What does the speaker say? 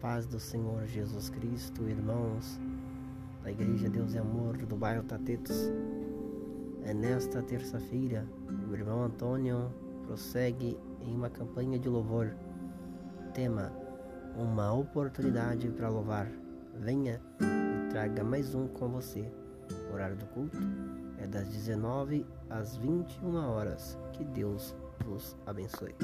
paz do Senhor Jesus Cristo, irmãos da Igreja Deus e Amor do bairro Tatetos. É nesta terça-feira, o irmão Antônio prossegue em uma campanha de louvor. Tema: Uma oportunidade para louvar. Venha e traga mais um com você. O horário do culto é das 19 às 21 horas. Que Deus vos abençoe.